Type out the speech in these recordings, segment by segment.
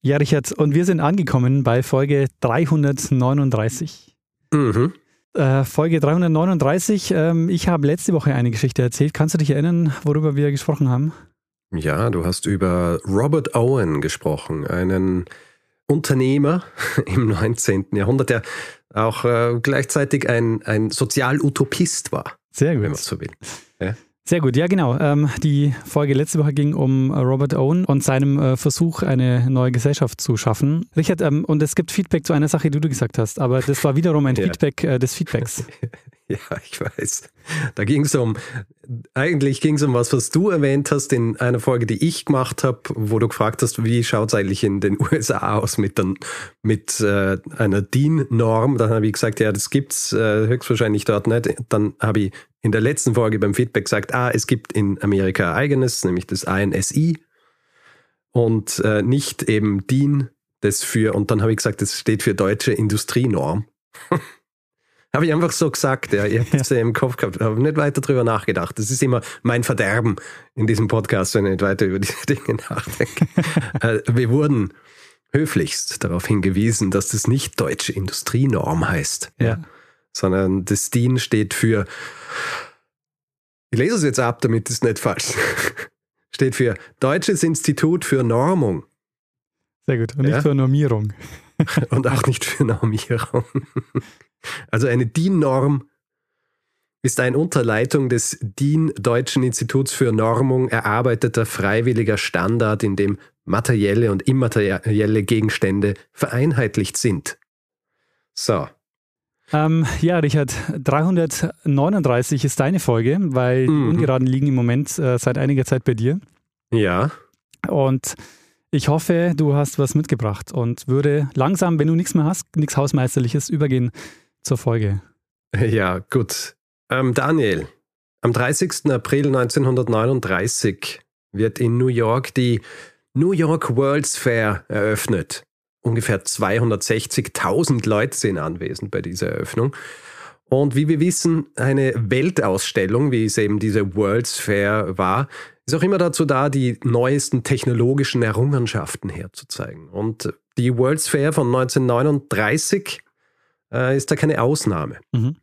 Ja, Richard, und wir sind angekommen bei Folge 339. Mhm. Äh, Folge 339. Ähm, ich habe letzte Woche eine Geschichte erzählt. Kannst du dich erinnern, worüber wir gesprochen haben? Ja, du hast über Robert Owen gesprochen, einen Unternehmer im 19. Jahrhundert, der auch äh, gleichzeitig ein, ein Sozialutopist war. Sehr gut. Wenn man so will. Ja? Sehr gut, ja genau. Ähm, die Folge letzte Woche ging um äh, Robert Owen und seinem äh, Versuch, eine neue Gesellschaft zu schaffen. Richard, ähm, und es gibt Feedback zu einer Sache, die du gesagt hast, aber das war wiederum ein Ja. Feedback äh, des Feedbacks. Ja, ich weiß. Da ging es um, eigentlich ging es um was, was du erwähnt hast in einer Folge, die ich gemacht habe, wo du gefragt hast, wie schaut es eigentlich in den USA aus mit, den, mit äh, einer DIN-Norm. Dann habe ich gesagt, ja, das gibt's äh, höchstwahrscheinlich dort nicht. Dann habe ich in der letzten Folge beim Feedback gesagt, ah, es gibt in Amerika eigenes, nämlich das INSI und äh, nicht eben DIN, das für, und dann habe ich gesagt, das steht für Deutsche Industrienorm. Habe ich einfach so gesagt, ja. Ich habe das ja im Kopf gehabt, habe nicht weiter drüber nachgedacht. Das ist immer mein Verderben in diesem Podcast, wenn ich nicht weiter über diese Dinge nachdenke. Äh, Wir wurden höflichst darauf hingewiesen, dass das nicht deutsche Industrienorm heißt, Ja. Sondern das DIN steht für, ich lese es jetzt ab, damit es nicht falsch steht für Deutsches Institut für Normung Sehr gut. Und nicht Ja. für Normierung. und auch nicht für Normierung. Also eine DIN-Norm ist ein unter Leitung des DIN Deutschen Instituts für Normung erarbeiteter freiwilliger Standard, in dem materielle und immaterielle Gegenstände vereinheitlicht sind. So, Ähm, ja, Richard, 339 ist deine Folge, weil die Mhm. Ungeraden liegen im Moment äh, seit einiger Zeit bei dir. ja, Und ich hoffe, du hast was mitgebracht und würde langsam, wenn du nichts mehr hast, nichts Hausmeisterliches, übergehen zur Folge. ja, gut. Ähm, Daniel, am 30. April 1939 wird in New York die New York World's Fair eröffnet. Ungefähr 260.000 Leute sind anwesend bei dieser Eröffnung. Und wie wir wissen, eine Weltausstellung, wie es eben diese World's Fair war, ist auch immer dazu da, die neuesten technologischen Errungenschaften herzuzeigen. Und die World's Fair von 1939 äh, ist da keine Ausnahme. Mhm.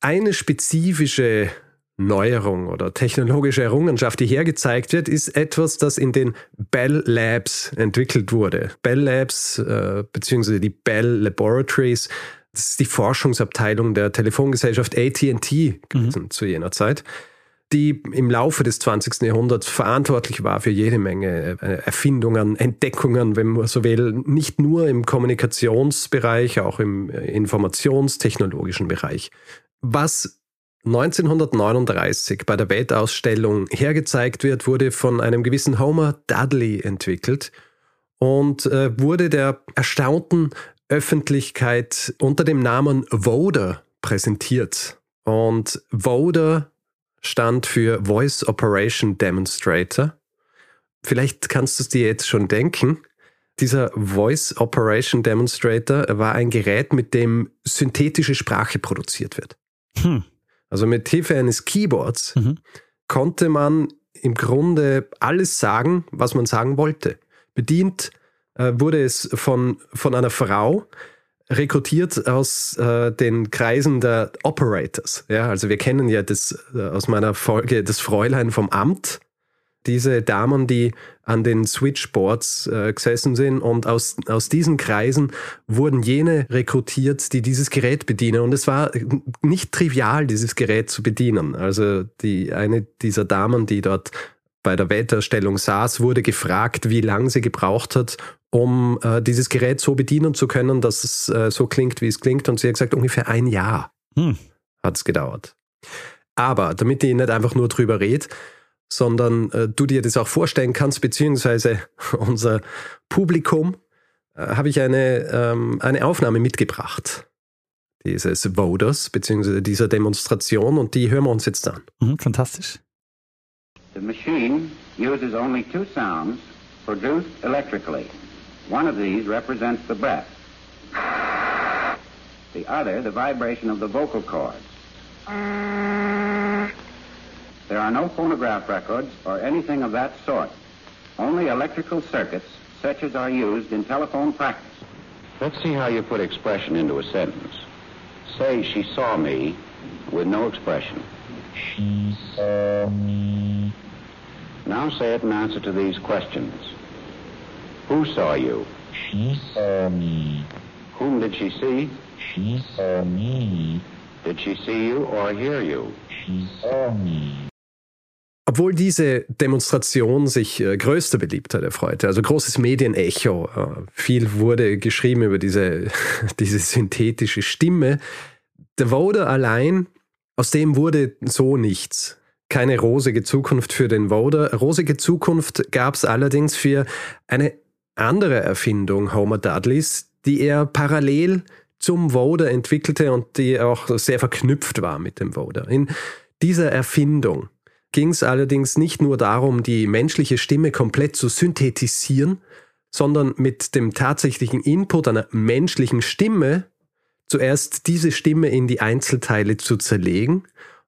Eine spezifische Neuerung oder technologische Errungenschaft, die hergezeigt wird, ist etwas, das in den Bell Labs entwickelt wurde. Bell Labs äh, beziehungsweise die Bell Laboratories, das ist die Forschungsabteilung der Telefongesellschaft AT&T gewesen zu jener Zeit, die im Laufe des 20. Jahrhunderts verantwortlich war für jede Menge äh, Erfindungen, Entdeckungen, wenn man so will, nicht nur im Kommunikationsbereich, auch im äh, informationstechnologischen Bereich. Was 1939 bei der Weltausstellung hergezeigt wird, wurde von einem gewissen Homer Dudley entwickelt und äh, wurde der erstaunten Öffentlichkeit unter dem Namen Voder präsentiert. Und Voder stand für Voice Operation Demonstrator. Vielleicht kannst du es dir jetzt schon denken. Dieser Voice Operation Demonstrator war ein Gerät, mit dem synthetische Sprache produziert wird. Hm. Also mit Hilfe eines Keyboards Mhm. konnte man im Grunde alles sagen, was man sagen wollte. Bedient äh, wurde es von, von einer Frau, rekrutiert aus äh, den Kreisen der Operators. Ja, also wir kennen ja das äh, aus meiner Folge das Fräulein vom Amt. Diese Damen, die an den Switchboards äh, gesessen sind und aus, aus diesen Kreisen wurden jene rekrutiert, die dieses Gerät bedienen. Und es war nicht trivial, dieses Gerät zu bedienen. Also die eine dieser Damen, die dort bei der Weltausstellung saß, wurde gefragt, wie lange sie gebraucht hat, um äh, dieses Gerät so bedienen zu können, dass es äh, so klingt, wie es klingt. Und sie hat gesagt, ungefähr ein Jahr Hm. hat es gedauert. Aber damit ich nicht einfach nur drüber rede, sondern äh, du dir das auch vorstellen kannst, beziehungsweise unser Publikum, äh, habe ich eine, ähm, eine Aufnahme mitgebracht dieses Voters, beziehungsweise dieser Demonstration und die hören wir uns jetzt an. Mhm, fantastisch. The machine uses only two sounds produced electrically. One of these represents the breath. The other, the vibration of the vocal cords. There are no phonograph records or anything of that sort. Only electrical circuits such as are used in telephone practice. Let's see how you put expression into a sentence. Say she saw me with no expression. She saw me. Now say it in answer to these questions. Who saw you? She saw me. Whom did she see? She saw me. Did she see you or hear you? She saw me. Obwohl diese Demonstration sich äh, größter Beliebtheit erfreute, also großes Medienecho, äh, viel wurde geschrieben über diese, diese synthetische Stimme, der Voder allein, aus dem wurde so nichts. Keine rosige Zukunft für den Voder. Rosige Zukunft gab es allerdings für eine andere Erfindung Homer Dudleys, die er parallel zum Voder entwickelte und die auch sehr verknüpft war mit dem Voder. In dieser Erfindung ging es allerdings nicht nur darum, die menschliche Stimme komplett zu synthetisieren, sondern mit dem tatsächlichen Input einer menschlichen Stimme zuerst diese Stimme in die Einzelteile zu zerlegen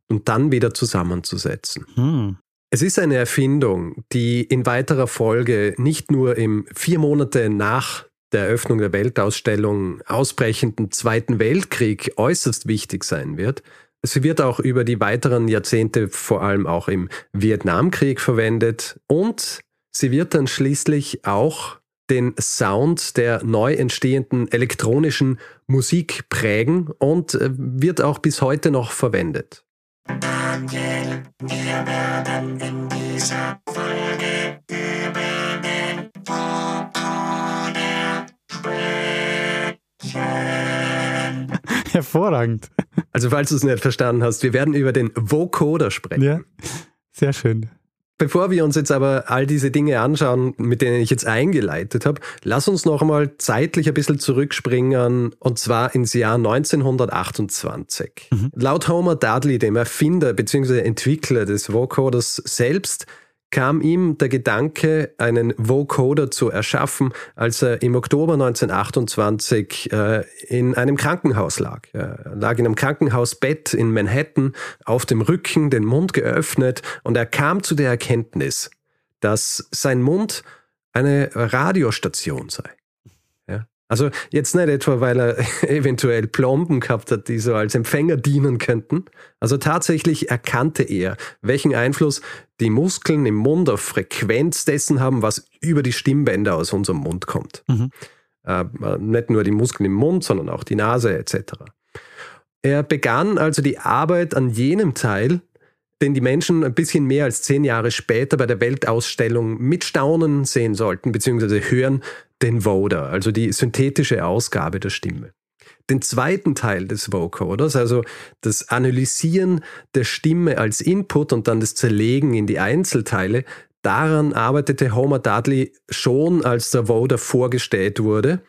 und dann wieder zusammenzusetzen. Hm. Es ist eine Erfindung, die in weiterer Folge nicht nur im vier Monate nach der Eröffnung der Weltausstellung ausbrechenden Zweiten Weltkrieg äußerst wichtig sein wird, Sie wird auch über die weiteren Jahrzehnte vor allem auch im Vietnamkrieg verwendet und sie wird dann schließlich auch den Sound der neu entstehenden elektronischen Musik prägen und äh, wird auch bis heute noch verwendet. Daniel, wir werden in dieser Folge über den Vocoder sprechen. Hervorragend. Also falls du es nicht verstanden hast, wir werden über den Vocoder sprechen. Ja, sehr schön. Bevor wir uns jetzt aber all diese Dinge anschauen, mit denen ich jetzt eingeleitet habe, lass uns noch einmal zeitlich ein bisschen zurückspringen und zwar ins Jahr 1928. Mhm. Laut Homer Dudley, dem Erfinder bzw. Entwickler des Vocoders selbst, kam ihm der Gedanke, einen Vocoder zu erschaffen, als er im Oktober 1928 äh, in einem Krankenhaus lag. Er lag in einem Krankenhausbett in Manhattan, auf dem Rücken, den Mund geöffnet und er kam zu der Erkenntnis, dass sein Mund eine Radiostation sei. Also jetzt nicht etwa, weil er eventuell Plomben gehabt hat, die so als Empfänger dienen könnten. Also tatsächlich erkannte er, welchen Einfluss die Muskeln im Mund auf Frequenz dessen haben, was über die Stimmbänder aus unserem Mund kommt. Mhm. Äh, nicht nur die Muskeln im Mund, sondern auch die Nase etc. Er begann also die Arbeit an jenem Teil, den die Menschen ein bisschen mehr als zehn Jahre später bei der Weltausstellung mit Staunen sehen sollten, beziehungsweise hören, den Voder, also die synthetische Ausgabe der Stimme. Den zweiten Teil des Vocoders, also das Analysieren der Stimme als Input und dann das Zerlegen in die Einzelteile, daran arbeitete Homer Dudley schon, als der Voder vorgestellt wurde.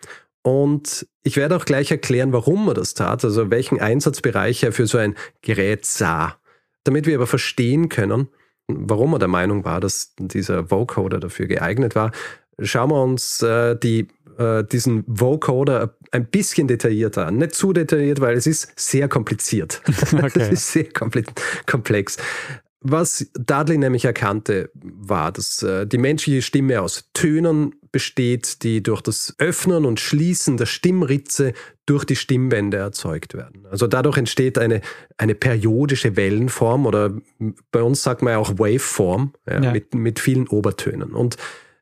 Und ich werde auch gleich erklären, warum er das tat, also welchen Einsatzbereich er für so ein Gerät sah. Damit wir aber verstehen können, warum er der Meinung war, dass dieser Vocoder dafür geeignet war, schauen wir uns äh, die, äh, diesen Vocoder ein bisschen detaillierter an. Nicht zu detailliert, weil es ist sehr kompliziert. Okay. es ist sehr komplex. Was Dudley nämlich erkannte, war, dass äh, die menschliche Stimme aus Tönen besteht, die durch das Öffnen und Schließen der Stimmritze durch die Stimmbänder erzeugt werden. Also dadurch entsteht eine, eine periodische Wellenform oder bei uns sagt man ja auch Waveform ja, Ja. Mit, mit vielen Obertönen. Und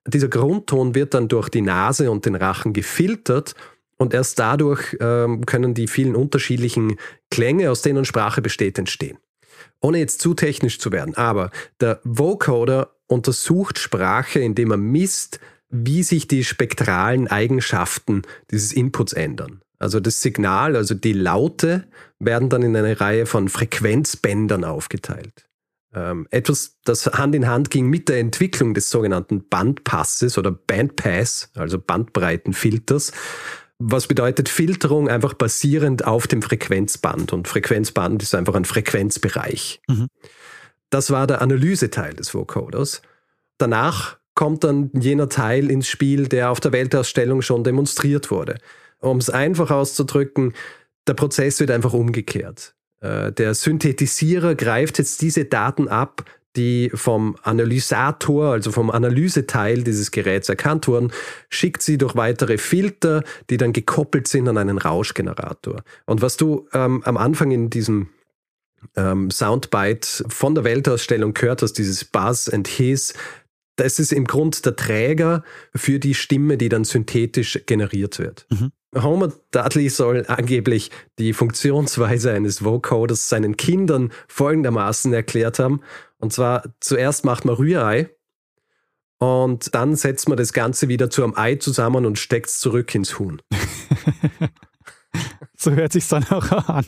dieser Grundton wird dann durch die Nase und den Rachen gefiltert und erst dadurch ähm, können die vielen unterschiedlichen Klänge, aus denen Sprache besteht, entstehen. Ohne jetzt zu technisch zu werden, aber der Vocoder untersucht Sprache, indem er misst, wie sich die spektralen Eigenschaften dieses Inputs ändern. Also das Signal, also die Laute, werden dann in eine Reihe von Frequenzbändern aufgeteilt. Ähm, etwas, das Hand in Hand ging mit der Entwicklung des sogenannten Bandpasses oder Bandpass, also Bandbreitenfilters, was bedeutet Filterung einfach basierend auf dem Frequenzband. Und Frequenzband ist einfach ein Frequenzbereich. Mhm. Das war der Analyseteil des Vocoders. Danach kommt dann jener Teil ins Spiel, der auf der Weltausstellung schon demonstriert wurde. Um es einfach auszudrücken, der Prozess wird einfach umgekehrt. Äh, Der Synthetisierer greift jetzt diese Daten ab, die vom Analysator, also vom Analyseteil dieses Geräts erkannt wurden, schickt sie durch weitere Filter, die dann gekoppelt sind an einen Rauschgenerator. Und was du ähm, am Anfang in diesem ähm, Soundbite von der Weltausstellung gehört hast, dieses Buzz and Hiss, das ist im Grund der Träger für die Stimme, die dann synthetisch generiert wird. Mhm. Homer Dudley soll angeblich die Funktionsweise eines Vocoders seinen Kindern folgendermaßen erklärt haben. Und zwar zuerst macht man Rührei und dann setzt man das Ganze wieder zu einem Ei zusammen und steckt es zurück ins Huhn. So hört sich dann auch an.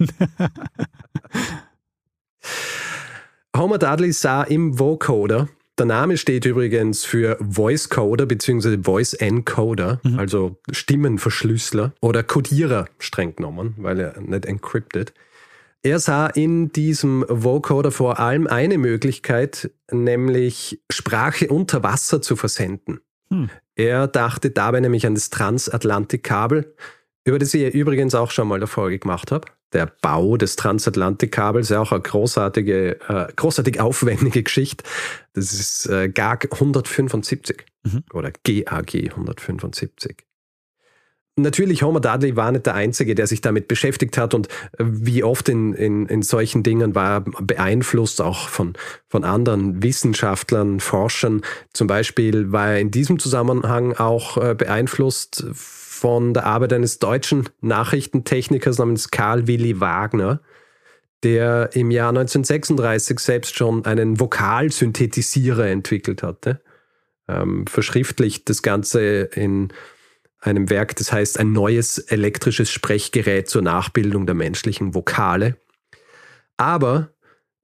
Homer Dudley sah im Vocoder, der Name steht übrigens für Voice Coder bzw. Voice Encoder, also Stimmenverschlüsseler oder Codierer streng genommen, weil er nicht encrypted. Er sah in diesem Vocoder vor allem eine Möglichkeit, nämlich Sprache unter Wasser zu versenden. Hm. Er dachte dabei nämlich an das Transatlantikkabel, über das ich übrigens auch schon mal eine Folge gemacht habe. Der Bau des Transatlantikkabels ist ja auch eine großartige, äh, großartig aufwendige Geschichte. Das ist äh, GAG 175 Mhm. oder GAG 175. Natürlich, Homer Dudley war nicht der Einzige, der sich damit beschäftigt hat und äh, wie oft in, in, in solchen Dingen war er beeinflusst auch von, von anderen Wissenschaftlern, Forschern. Zum Beispiel war er in diesem Zusammenhang auch äh, beeinflusst von der Arbeit eines deutschen Nachrichtentechnikers namens Karl Willi Wagner, der im Jahr 1936 selbst schon einen Vokalsynthetisierer entwickelt hatte. Ähm, verschriftlicht das Ganze in einem Werk, das heißt ein neues elektrisches Sprechgerät zur Nachbildung der menschlichen Vokale. Aber,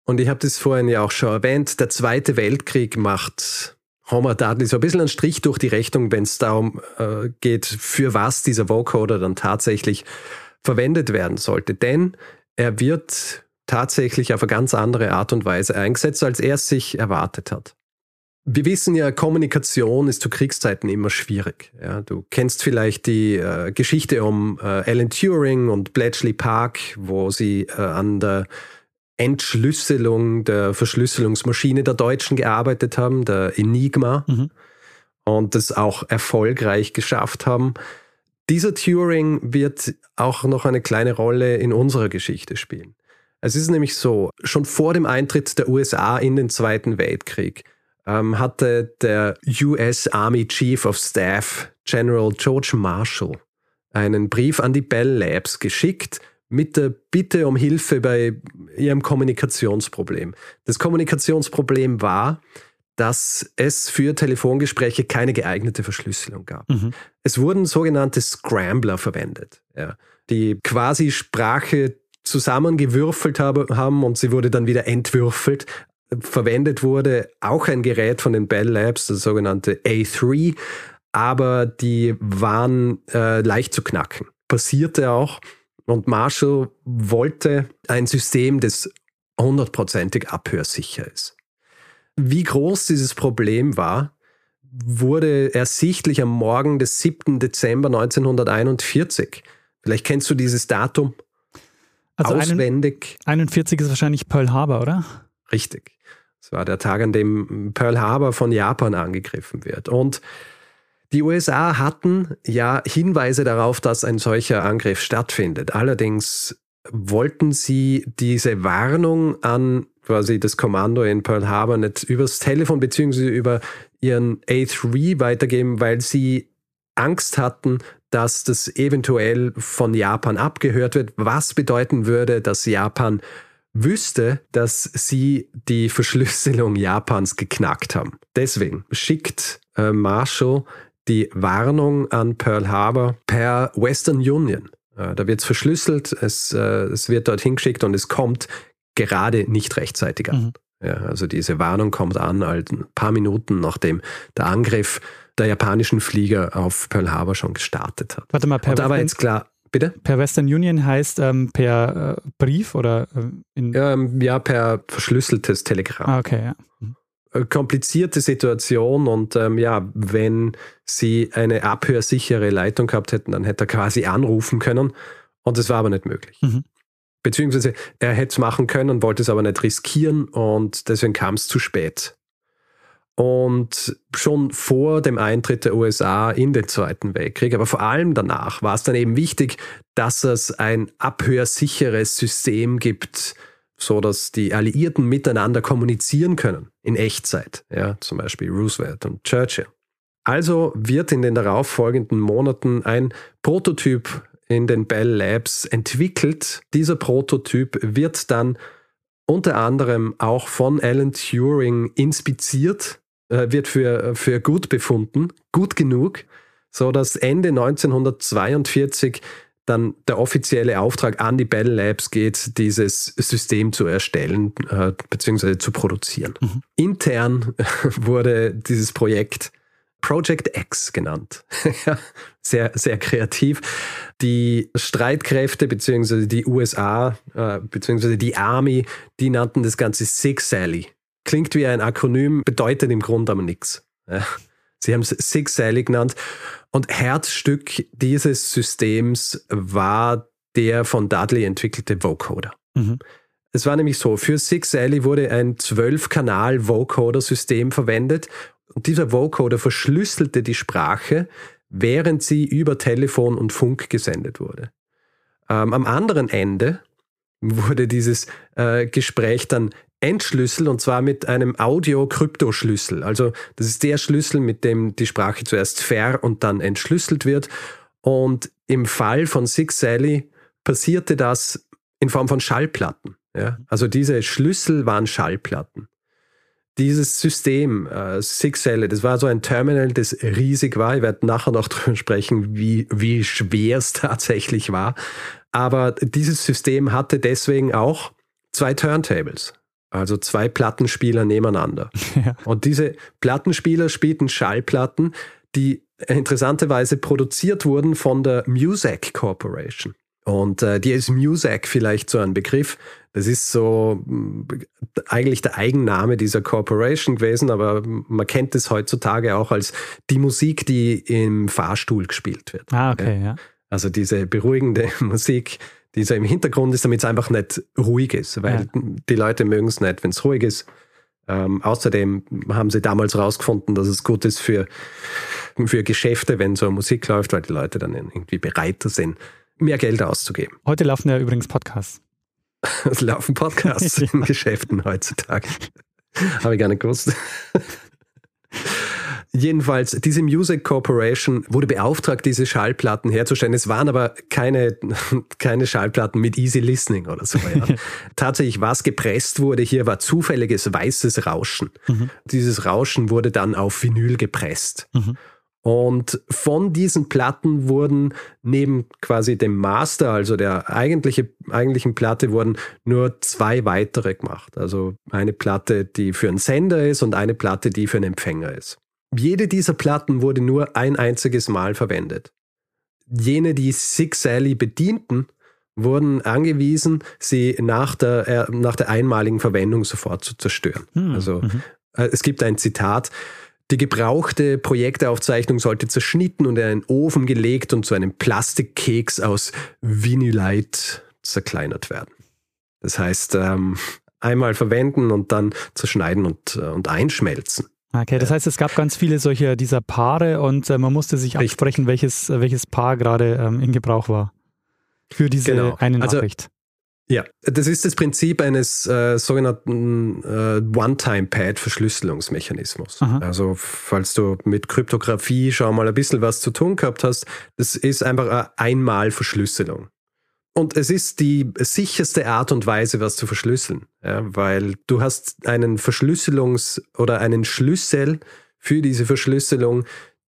und ich habe das vorhin ja auch schon erwähnt, der Zweite Weltkrieg macht Homer Dudley so ein bisschen einen Strich durch die Rechnung, wenn es darum äh, geht, für was dieser Vocoder dann tatsächlich verwendet werden sollte. Denn er wird tatsächlich auf eine ganz andere Art und Weise eingesetzt, als er es sich erwartet hat. Wir wissen ja, Kommunikation ist zu Kriegszeiten immer schwierig. Ja, du kennst vielleicht die äh, Geschichte um äh, Alan Turing und Bletchley Park, wo sie äh, an der Entschlüsselung der Verschlüsselungsmaschine der Deutschen gearbeitet haben, der Enigma, Mhm. und das auch erfolgreich geschafft haben. Dieser Turing wird auch noch eine kleine Rolle in unserer Geschichte spielen. Es ist nämlich so, schon vor dem Eintritt der USA in den Zweiten Weltkrieg ähm, hatte der US Army Chief of Staff General George Marshall einen Brief an die Bell Labs geschickt mit der Bitte um Hilfe bei ihrem Kommunikationsproblem. Das Kommunikationsproblem war, dass es für Telefongespräche keine geeignete Verschlüsselung gab. Mhm. Es wurden sogenannte Scrambler verwendet, ja, die quasi Sprache zusammengewürfelt habe, haben und sie wurde dann wieder entwürfelt. Verwendet wurde auch ein Gerät von den Bell Labs, das sogenannte A3, aber die waren äh, leicht zu knacken. Passierte auch. Und Marshall wollte ein System, das hundertprozentig abhörsicher ist. Wie groß dieses Problem war, wurde ersichtlich am Morgen des 7. Dezember 1941. Vielleicht kennst du dieses Datum Also auswendig. 41 ist wahrscheinlich Pearl Harbor, oder? Richtig. Es war der Tag, an dem Pearl Harbor von Japan angegriffen wird. Und die USA hatten ja Hinweise darauf, dass ein solcher Angriff stattfindet. Allerdings wollten sie diese Warnung an quasi das Kommando in Pearl Harbor nicht übers Telefon bzw. über ihren A3 weitergeben, weil sie Angst hatten, dass das eventuell von Japan abgehört wird, was bedeuten würde, dass Japan wüsste, dass sie die Verschlüsselung Japans geknackt haben. Deswegen schickt äh, Marshall die Warnung an Pearl Harbor per Western Union. Äh, da wird es verschlüsselt, es, äh, es wird dorthin geschickt und es kommt gerade nicht rechtzeitig an. Mhm. Ja, also diese Warnung kommt an, halt ein paar Minuten nachdem der Angriff der japanischen Flieger auf Pearl Harbor schon gestartet hat. Warte mal, per, Und da war Western, jetzt klar, bitte? per Western Union heißt ähm, per äh, Brief oder äh, in. Ähm, ja, per verschlüsseltes Telegramm. Ah, okay, ja. Äh, komplizierte Situation und ähm, ja, wenn sie eine abhörsichere Leitung gehabt hätten, dann hätte er quasi anrufen können und das war aber nicht möglich. Mhm. Beziehungsweise er hätte es machen können, wollte es aber nicht riskieren und deswegen kam es zu spät. Und schon vor dem Eintritt der USA in den Zweiten Weltkrieg, aber vor allem danach, war es dann eben wichtig, dass es ein abhörsicheres System gibt, so dass die Alliierten miteinander kommunizieren können in Echtzeit. Ja, zum Beispiel Roosevelt und Churchill. Also wird in den darauffolgenden Monaten ein Prototyp in den Bell Labs entwickelt. Dieser Prototyp wird dann unter anderem auch von Alan Turing inspiziert, äh, wird für, für gut befunden, gut genug, so dass Ende 1942 dann der offizielle Auftrag an die Bell Labs geht, dieses System zu erstellen äh, bzw. zu produzieren. Mhm. Intern wurde dieses Projekt Project X genannt. Sehr, sehr kreativ. Die Streitkräfte bzw. die USA äh, bzw. die Army, die nannten das Ganze Six Sally. Klingt wie ein Akronym, bedeutet im Grunde aber nichts. Ja. Sie haben es Six Sally genannt. Und Herzstück dieses Systems war der von Dudley entwickelte Vocoder. Mhm. Es war nämlich so, für Six Sally wurde ein 12-Kanal-Vocoder-System verwendet und dieser Vocoder verschlüsselte die Sprache, während sie über Telefon und Funk gesendet wurde. Ähm, am anderen Ende wurde dieses äh, Gespräch dann entschlüsselt und zwar mit einem Audio-Kryptoschlüssel. Also das ist der Schlüssel, mit dem die Sprache zuerst ver- und dann entschlüsselt wird. Und im Fall von Six Sally passierte das in Form von Schallplatten. Ja? Also diese Schlüssel waren Schallplatten. Dieses System, äh, Six Sally, das war so ein Terminal, das riesig war. Ich werde nachher noch drüber sprechen, wie, wie schwer es tatsächlich war. Aber dieses System hatte deswegen auch zwei Turntables. Also zwei Plattenspieler nebeneinander. Ja. Und diese Plattenspieler spielten Schallplatten, die interessanterweise produziert wurden von der Muzak Corporation. Und äh, die ist Muzak vielleicht so ein Begriff. Das ist so mh, eigentlich der Eigenname dieser Corporation gewesen, aber man kennt es heutzutage auch als die Musik, die im Fahrstuhl gespielt wird. Ah, okay, ja. Also diese beruhigende Musik, die so im Hintergrund ist, damit es einfach nicht ruhig ist, weil die Leute mögen es nicht, wenn es ruhig ist. Ähm, außerdem haben sie damals herausgefunden, dass es gut ist für, für Geschäfte, wenn so Musik läuft, weil die Leute dann irgendwie bereiter sind, mehr Geld auszugeben. Heute laufen ja übrigens Podcasts. Es laufen Podcasts in Geschäften heutzutage. Habe ich gar nicht gewusst. Jedenfalls, diese Music Corporation wurde beauftragt, diese Schallplatten herzustellen. Es waren aber keine, keine Schallplatten mit Easy Listening oder so. Ja. Tatsächlich, was gepresst wurde hier, war zufälliges weißes Rauschen. Dieses Rauschen wurde dann auf Vinyl gepresst. Mhm. Und von diesen Platten wurden neben quasi dem Master, also der eigentliche, eigentlichen Platte, wurden nur zwei weitere gemacht. Also eine Platte, die für einen Sender ist und eine Platte, die für einen Empfänger ist. Jede dieser Platten wurde nur ein einziges Mal verwendet. Jene, die Six Sally bedienten, wurden angewiesen, sie nach der, äh, nach der einmaligen Verwendung sofort zu zerstören. Hm, Also mhm. äh, es gibt ein Zitat, die gebrauchte Projektaufzeichnung sollte zerschnitten und in einen Ofen gelegt und zu einem Plastikkeks aus Vinylite zerkleinert werden. Das heißt, ähm, einmal verwenden und dann zerschneiden und, äh, und einschmelzen. Okay, das heißt, es gab ganz viele solcher dieser Paare und äh, man musste sich absprechen, welches, äh, welches Paar gerade ähm, in Gebrauch war. Für diese Genau. eine Also- Nachricht. Ja, das ist das Prinzip eines äh, sogenannten äh, One-Time-Pad-Verschlüsselungsmechanismus. Also, falls du mit Kryptographie schon mal ein bisschen was zu tun gehabt hast, das ist einfach eine Einmal-Verschlüsselung. Und es ist die sicherste Art und Weise, was zu verschlüsseln, ja, weil du hast einen Verschlüsselungs- oder einen Schlüssel für diese Verschlüsselung,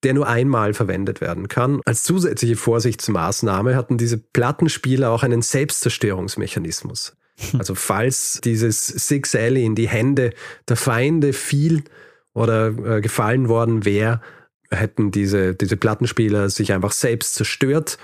der nur einmal verwendet werden kann. Als zusätzliche Vorsichtsmaßnahme hatten diese Plattenspieler auch einen Selbstzerstörungsmechanismus. Also falls dieses Six Alley in die Hände der Feinde fiel oder äh, gefallen worden wäre, hätten diese, diese Plattenspieler sich einfach selbst zerstört.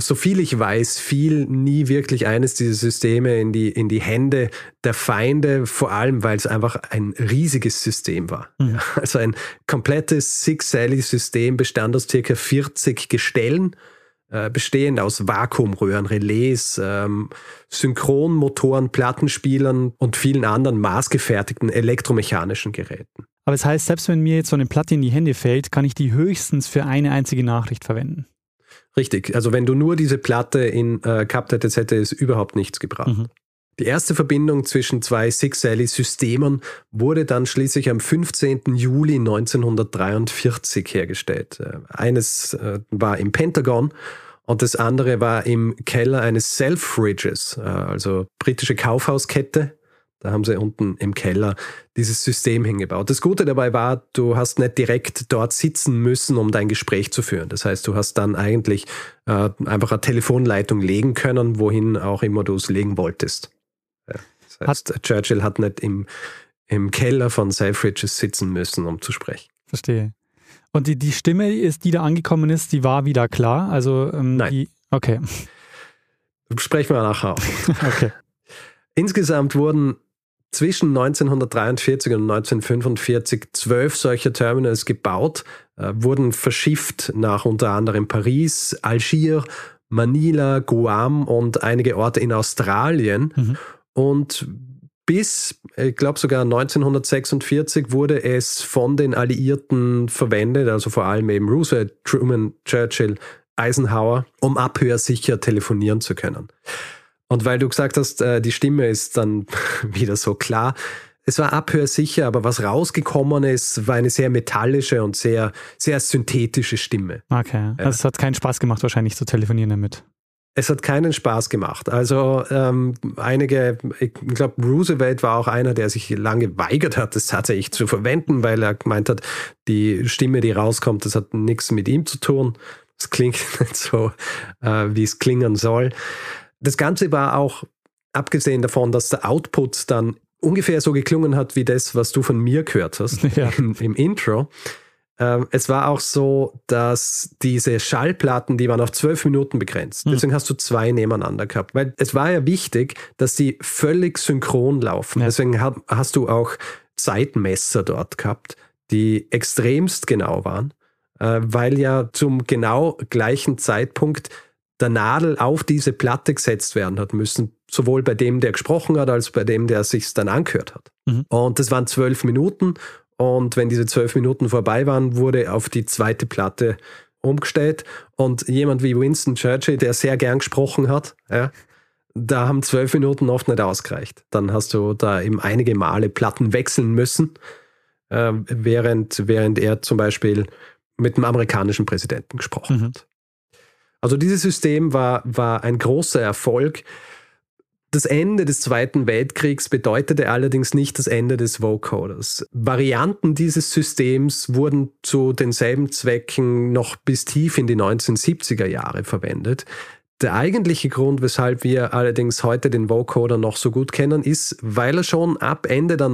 So viel ich weiß, fiel nie wirklich eines dieser Systeme in die, in die Hände der Feinde, vor allem weil es einfach ein riesiges System war. Mhm. Also ein komplettes Six-Sally-System bestand aus circa 40 Gestellen, äh, bestehend aus Vakuumröhren, Relais, ähm, Synchronmotoren, Plattenspielern und vielen anderen maßgefertigten elektromechanischen Geräten. Aber es heißt, selbst wenn mir jetzt so eine Platte in die Hände fällt, kann ich die höchstens für eine einzige Nachricht verwenden. Richtig, also wenn du nur diese Platte in äh, gehabt hättest, hätte es überhaupt nichts gebracht. Mhm. Die erste Verbindung zwischen zwei Six Sally-Systemen wurde dann schließlich am 15. Juli 1943 hergestellt. Äh, Eines äh, war im Pentagon und das andere war im Keller eines Selfridges, äh, also britische Kaufhauskette. Da haben sie unten im Keller dieses System hingebaut. Das Gute dabei war, du hast nicht direkt dort sitzen müssen, um dein Gespräch zu führen. Das heißt, du hast dann eigentlich äh, einfach eine Telefonleitung legen können, wohin auch immer du es legen wolltest. Ja, das heißt, Churchill hat nicht im, im Keller von Selfridges sitzen müssen, um zu sprechen. Verstehe. Und die, die Stimme, ist, die da angekommen ist, die war wieder klar. Also ähm, Nein. die. Okay. Sprechen wir nachher. auch. Okay. Insgesamt wurden zwischen 1943 und 1945 zwölf solcher Terminals gebaut, äh, wurden verschifft nach unter anderem Paris, Algier, Manila, Guam und einige Orte in Australien. Mhm. Und bis, ich glaube sogar 1946, wurde es von den Alliierten verwendet, also vor allem eben Roosevelt, Truman, Churchill, Eisenhower, um abhörsicher telefonieren zu können. Und weil du gesagt hast, äh, die Stimme ist dann wieder so klar. Es war abhörsicher, aber was rausgekommen ist, war eine sehr metallische und sehr, sehr synthetische Stimme. Okay. Also es hat keinen Spaß gemacht, wahrscheinlich zu telefonieren damit. Es hat keinen Spaß gemacht. Also ähm, einige, ich glaube, Roosevelt war auch einer, der sich lange geweigert hat, das tatsächlich zu verwenden, weil er gemeint hat, die Stimme, die rauskommt, das hat nichts mit ihm zu tun. Es klingt nicht so, äh, wie es klingen soll. Das Ganze war auch, abgesehen davon, dass der Output dann ungefähr so geklungen hat wie das, was du von mir gehört hast Ja. im, im Intro. Ähm, es war auch so, dass diese Schallplatten, die waren auf zwölf Minuten begrenzt. Hm. Deswegen hast du zwei nebeneinander gehabt. Weil es war ja wichtig, dass die völlig synchron laufen. Ja. Deswegen hab, hast du auch Zeitmesser dort gehabt, die extremst genau waren, äh, weil ja zum genau gleichen Zeitpunkt der Nadel auf diese Platte gesetzt werden hat müssen, sowohl bei dem, der gesprochen hat, als bei dem, der sich dann angehört hat. Mhm. Und das waren zwölf Minuten. Und wenn diese zwölf Minuten vorbei waren, wurde auf die zweite Platte umgestellt. Und jemand wie Winston Churchill, der sehr gern gesprochen hat, ja, da haben zwölf Minuten oft nicht ausgereicht. Dann hast du da eben einige Male Platten wechseln müssen, äh, während, während er zum Beispiel mit dem amerikanischen Präsidenten gesprochen Mhm. hat. Also dieses System war, war ein großer Erfolg. Das Ende des Zweiten Weltkriegs bedeutete allerdings nicht das Ende des Vocoders. Varianten dieses Systems wurden zu denselben Zwecken noch bis tief in die 1970er Jahre verwendet. Der eigentliche Grund, weshalb wir allerdings heute den Vocoder noch so gut kennen, ist, weil er schon ab Ende der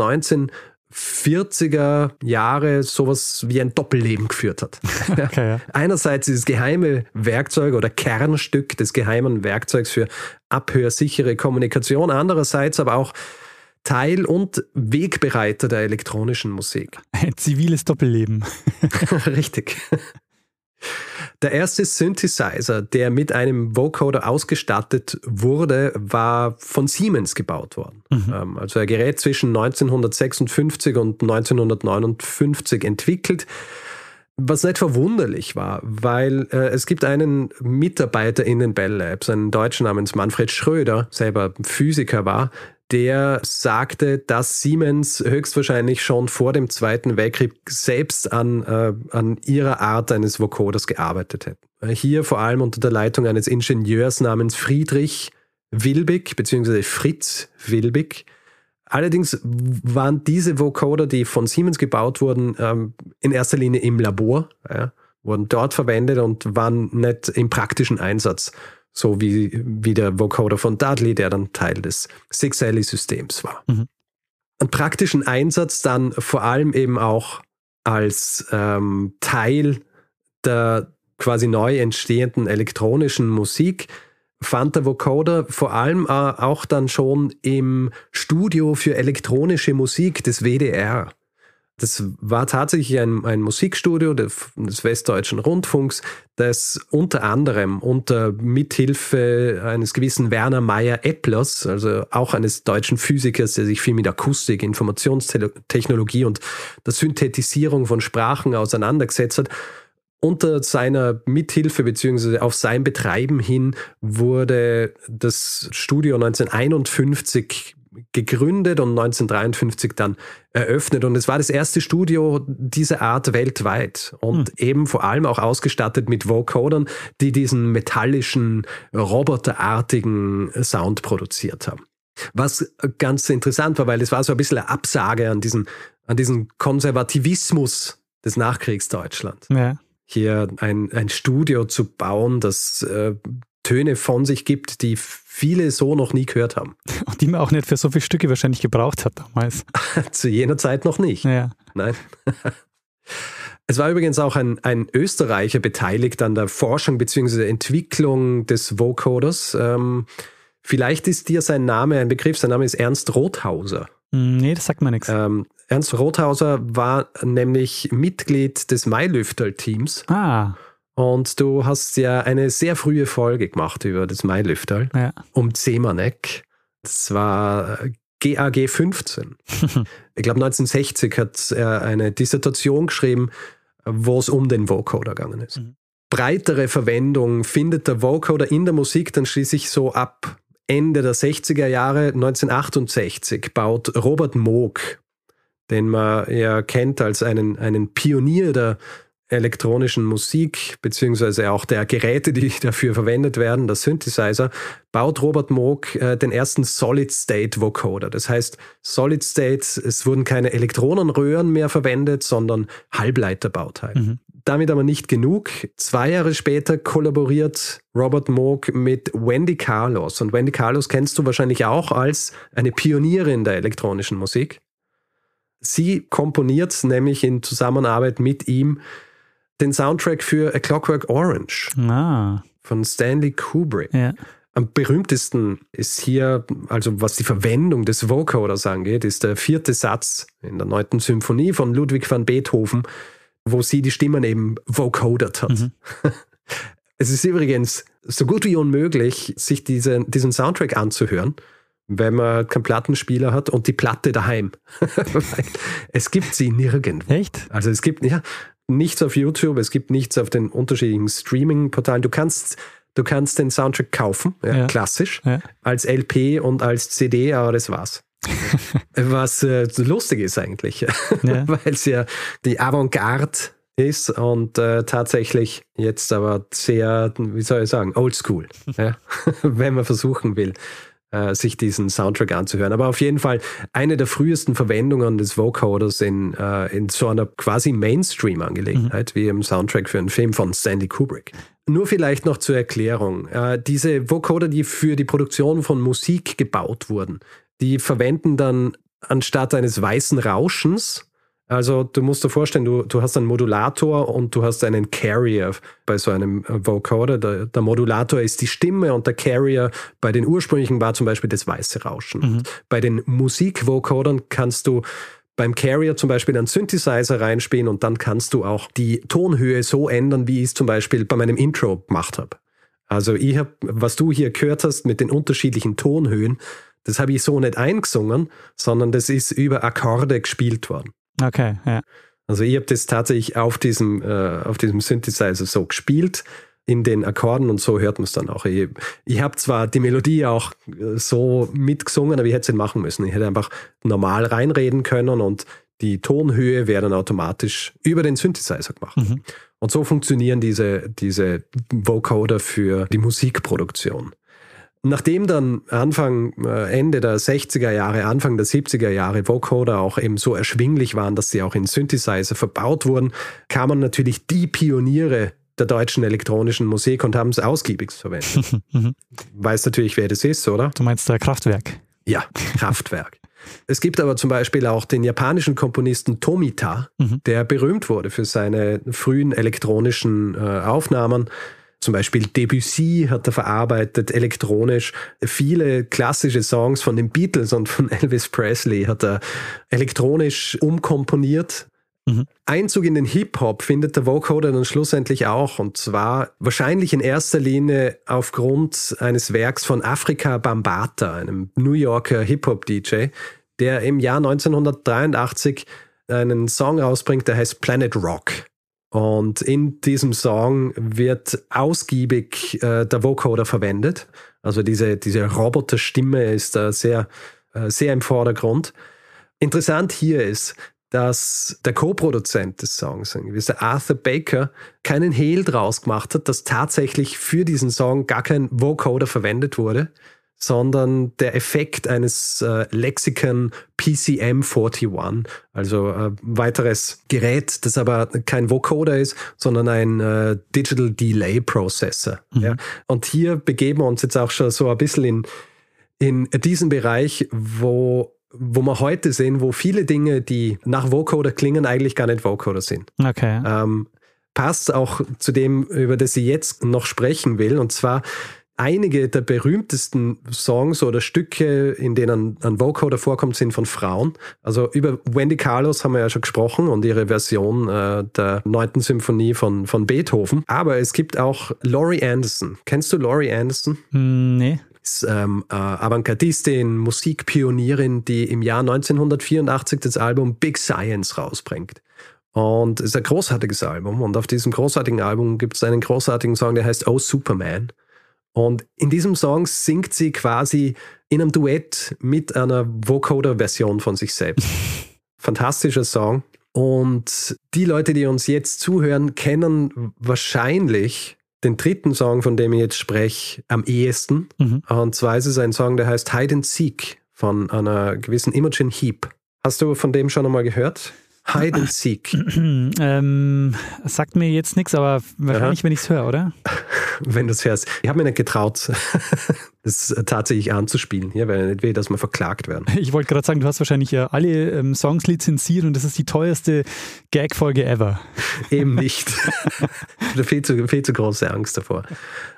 1940er Jahre sowas wie ein Doppelleben geführt hat. Okay, ja. Einerseits dieses geheime Werkzeug oder Kernstück des geheimen Werkzeugs für abhörsichere Kommunikation, andererseits aber auch Teil und Wegbereiter der elektronischen Musik. Ein ziviles Doppelleben. Richtig. Der erste Synthesizer, der mit einem Vocoder ausgestattet wurde, war von Siemens gebaut worden. Ähm, Also ein Gerät zwischen 1956 und 1959 entwickelt. Was nicht verwunderlich war, weil äh, es gibt einen Mitarbeiter in den Bell Labs, einen Deutschen namens Manfred Schröder, selber Physiker war, der sagte, dass Siemens höchstwahrscheinlich schon vor dem Zweiten Weltkrieg selbst an, äh, an ihrer Art eines Vocoders gearbeitet hätte. Hier vor allem unter der Leitung eines Ingenieurs namens Friedrich Wilbig, beziehungsweise Fritz Wilbig. Allerdings waren diese Vocoder, die von Siemens gebaut wurden, ähm, in erster Linie im Labor, ja, wurden dort verwendet und waren nicht im praktischen Einsatz So wie, wie der Vocoder von Dudley, der dann Teil des Six Alley-Systems war. Mhm. Einen praktischen Einsatz dann vor allem eben auch als ähm, Teil der quasi neu entstehenden elektronischen Musik fand der Vocoder vor allem äh, auch dann schon im Studio für elektronische Musik des WDR. Das war tatsächlich ein, ein Musikstudio des, Westdeutschen Rundfunks, das unter anderem unter Mithilfe eines gewissen Werner Meyer Epplers, also auch eines deutschen Physikers, der sich viel mit Akustik, Informationstechnologie und der Synthetisierung von Sprachen auseinandergesetzt hat, unter seiner Mithilfe beziehungsweise auf sein Betreiben hin wurde das Studio 1951 gegründet und 1953 dann eröffnet. Und es war das erste Studio dieser Art weltweit und hm. eben vor allem auch ausgestattet mit Vocodern, die diesen metallischen, roboterartigen Sound produziert haben. Was ganz interessant war, weil es war so ein bisschen eine Absage an diesen, an diesen Konservativismus des Nachkriegsdeutschland. Ja. Hier ein, ein Studio zu bauen, das äh, Töne von sich gibt, die viele so noch nie gehört haben. Und die man auch nicht für so viele Stücke wahrscheinlich gebraucht hat damals. Zu jener Zeit noch nicht. Ja. Nein. Es war übrigens auch ein, ein Österreicher beteiligt an der Forschung bzw. Entwicklung des Vocoders. Ähm, vielleicht ist dir sein Name ein Begriff. Sein Name ist Ernst Rothauser. Hm, nee, das sagt mir nichts. Ähm, Ernst Rothauser war nämlich Mitglied des Mailüfterl-Teams. Ah. Und du hast ja eine sehr frühe Folge gemacht über das Mailüfterl ja. um Zemanek. Das war GAG 15. ich glaube 1960 hat er eine Dissertation geschrieben, wo es um den Vocoder gegangen ist. Mhm. Breitere Verwendung findet der Vocoder in der Musik dann schließlich so ab Ende der 60er Jahre 1968 baut Robert Moog, den man ja kennt als einen, einen Pionier der elektronischen Musik beziehungsweise auch der Geräte, die dafür verwendet werden, der Synthesizer, baut Robert Moog äh, den ersten Solid-State-Vocoder. Das heißt, Solid-State, es wurden keine Elektronenröhren mehr verwendet, sondern Halbleiterbauteile. Mhm. Damit aber nicht genug. Zwei Jahre später kollaboriert Robert Moog mit Wendy Carlos. Und Wendy Carlos kennst du wahrscheinlich auch als eine Pionierin der elektronischen Musik. Sie komponiert nämlich in Zusammenarbeit mit ihm den Soundtrack für A Clockwork Orange ah. von Stanley Kubrick. Ja. Am berühmtesten ist hier, also was die Verwendung des Vocoders angeht, ist der vierte Satz in der neunten Symphonie von Ludwig van Beethoven, wo sie die Stimmen eben vocodert hat. Mhm. Es ist übrigens so gut wie unmöglich, sich diese, diesen Soundtrack anzuhören, wenn man keinen Plattenspieler hat und die Platte daheim. es gibt sie nirgendwo. Echt? Also es gibt, ja, nichts auf YouTube, es gibt nichts auf den unterschiedlichen Streaming-Portalen. Du kannst, du kannst den Soundtrack kaufen, ja, Ja. klassisch, Ja. als LP und als CD, aber das war's. Was äh, lustig ist eigentlich, weil es ja die Avantgarde ist und äh, tatsächlich jetzt aber sehr, wie soll ich sagen, oldschool, wenn man versuchen will, äh, sich diesen Soundtrack anzuhören. Aber auf jeden Fall eine der frühesten Verwendungen des Vocoders in, äh, in so einer quasi Mainstream-Angelegenheit wie im Soundtrack für einen Film von Stanley Kubrick. Nur vielleicht noch zur Erklärung. Äh, diese Vocoder, die für die Produktion von Musik gebaut wurden, die verwenden dann anstatt eines weißen Rauschens also du musst dir vorstellen, du, du hast einen Modulator und du hast einen Carrier bei so einem äh, Vocoder. Der, der Modulator ist die Stimme und der Carrier bei den ursprünglichen war zum Beispiel das weiße Rauschen. Mhm. Bei den Musikvocodern kannst du beim Carrier zum Beispiel einen Synthesizer reinspielen und dann kannst du auch die Tonhöhe so ändern, wie ich es zum Beispiel bei meinem Intro gemacht habe. Also ich habe, was du hier gehört hast mit den unterschiedlichen Tonhöhen, das habe ich so nicht eingesungen, sondern das ist über Akkorde gespielt worden. Okay, ja. Also ich habe das tatsächlich auf diesem, äh, auf diesem Synthesizer so gespielt, in den Akkorden und so hört man es dann auch. Ich, ich habe zwar die Melodie auch äh, so mitgesungen, aber ich hätte es nicht machen müssen. Ich hätte einfach normal reinreden können und die Tonhöhe wäre dann automatisch über den Synthesizer gemacht. Mhm. Und so funktionieren diese, diese Vocoder für die Musikproduktion. Nachdem dann Anfang, äh, Ende der 60er Jahre, Anfang der 70er Jahre Vocoder auch eben so erschwinglich waren, dass sie auch in Synthesizer verbaut wurden, kamen natürlich die Pioniere der deutschen elektronischen Musik und haben es ausgiebig verwendet. Weiß natürlich, wer das ist, oder? Du meinst der Kraftwerk. Ja, Kraftwerk. Es gibt aber zum Beispiel auch den japanischen Komponisten Tomita, der berühmt wurde für seine frühen elektronischen äh, Aufnahmen. Zum Beispiel Debussy hat er verarbeitet, elektronisch. Viele klassische Songs von den Beatles und von Elvis Presley hat er elektronisch umkomponiert. Einzug in den Hip-Hop findet der Vocoder dann schlussendlich auch, und zwar wahrscheinlich in erster Linie aufgrund eines Werks von Afrika Bambata, einem New Yorker Hip-Hop-DJ, der im Jahr 1983 einen Song rausbringt, der heißt Planet Rock. Und in diesem Song wird ausgiebig äh, der Vocoder verwendet. Also diese, diese Roboterstimme ist da sehr, äh, sehr im Vordergrund. Interessant hier ist, dass der Co-Produzent des Songs, ein gewisser Arthur Baker, keinen Hehl draus gemacht hat, dass tatsächlich für diesen Song gar kein Vocoder verwendet wurde, sondern der Effekt eines äh, Lexicon PCM41, also äh, weiteres Gerät, das aber kein Vocoder ist, sondern ein äh, Digital Delay Processor. Ja. Und hier begeben wir uns jetzt auch schon so ein bisschen in, in diesen Bereich, wo wo wir heute sehen, wo viele Dinge, die nach Vocoder klingen, eigentlich gar nicht Vocoder sind. Okay. Ähm, passt auch zu dem, über das ich jetzt noch sprechen will. Und zwar einige der berühmtesten Songs oder Stücke, in denen ein Vocoder vorkommt, sind von Frauen. Also über Wendy Carlos haben wir ja schon gesprochen und ihre Version äh, der neunten Symphonie von, von Beethoven. Aber es gibt auch Laurie Anderson. Kennst du Laurie Anderson? Hm, nee. ist ähm, äh, Avantgardistin, Musikpionierin, die im Jahr 1984 das Album Big Science rausbringt. Und es ist ein großartiges Album. Und auf diesem großartigen Album gibt es einen großartigen Song, der heißt Oh Superman. Und in diesem Song singt sie quasi in einem Duett mit einer Vocoder-Version von sich selbst. Fantastischer Song. Und die Leute, die uns jetzt zuhören, kennen wahrscheinlich den dritten Song, von dem ich jetzt spreche, am ehesten. Und zwar ist es ein Song, der heißt Hide and Seek von einer gewissen Imogen Heap. Hast du von dem schon einmal gehört? Hide and Seek. Ähm, sagt mir jetzt nichts, aber wahrscheinlich, wenn ich es höre, oder? wenn du es hörst. Ich habe mir nicht getraut, das tatsächlich anzuspielen hier, weil ich nicht will, dass wir verklagt werden. Ich wollte gerade sagen, du hast wahrscheinlich ja alle ähm, Songs lizenziert und das ist die teuerste Gag-Folge ever. Eben nicht. ich habe viel zu, viel zu große Angst davor.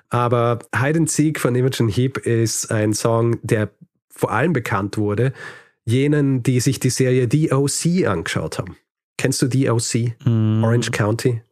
Aber Hide and Seek von Imogen Heap ist ein Song, der vor allem bekannt wurde, jenen, die sich die Serie DOC angeschaut haben. Kennst du DOC? Orange County?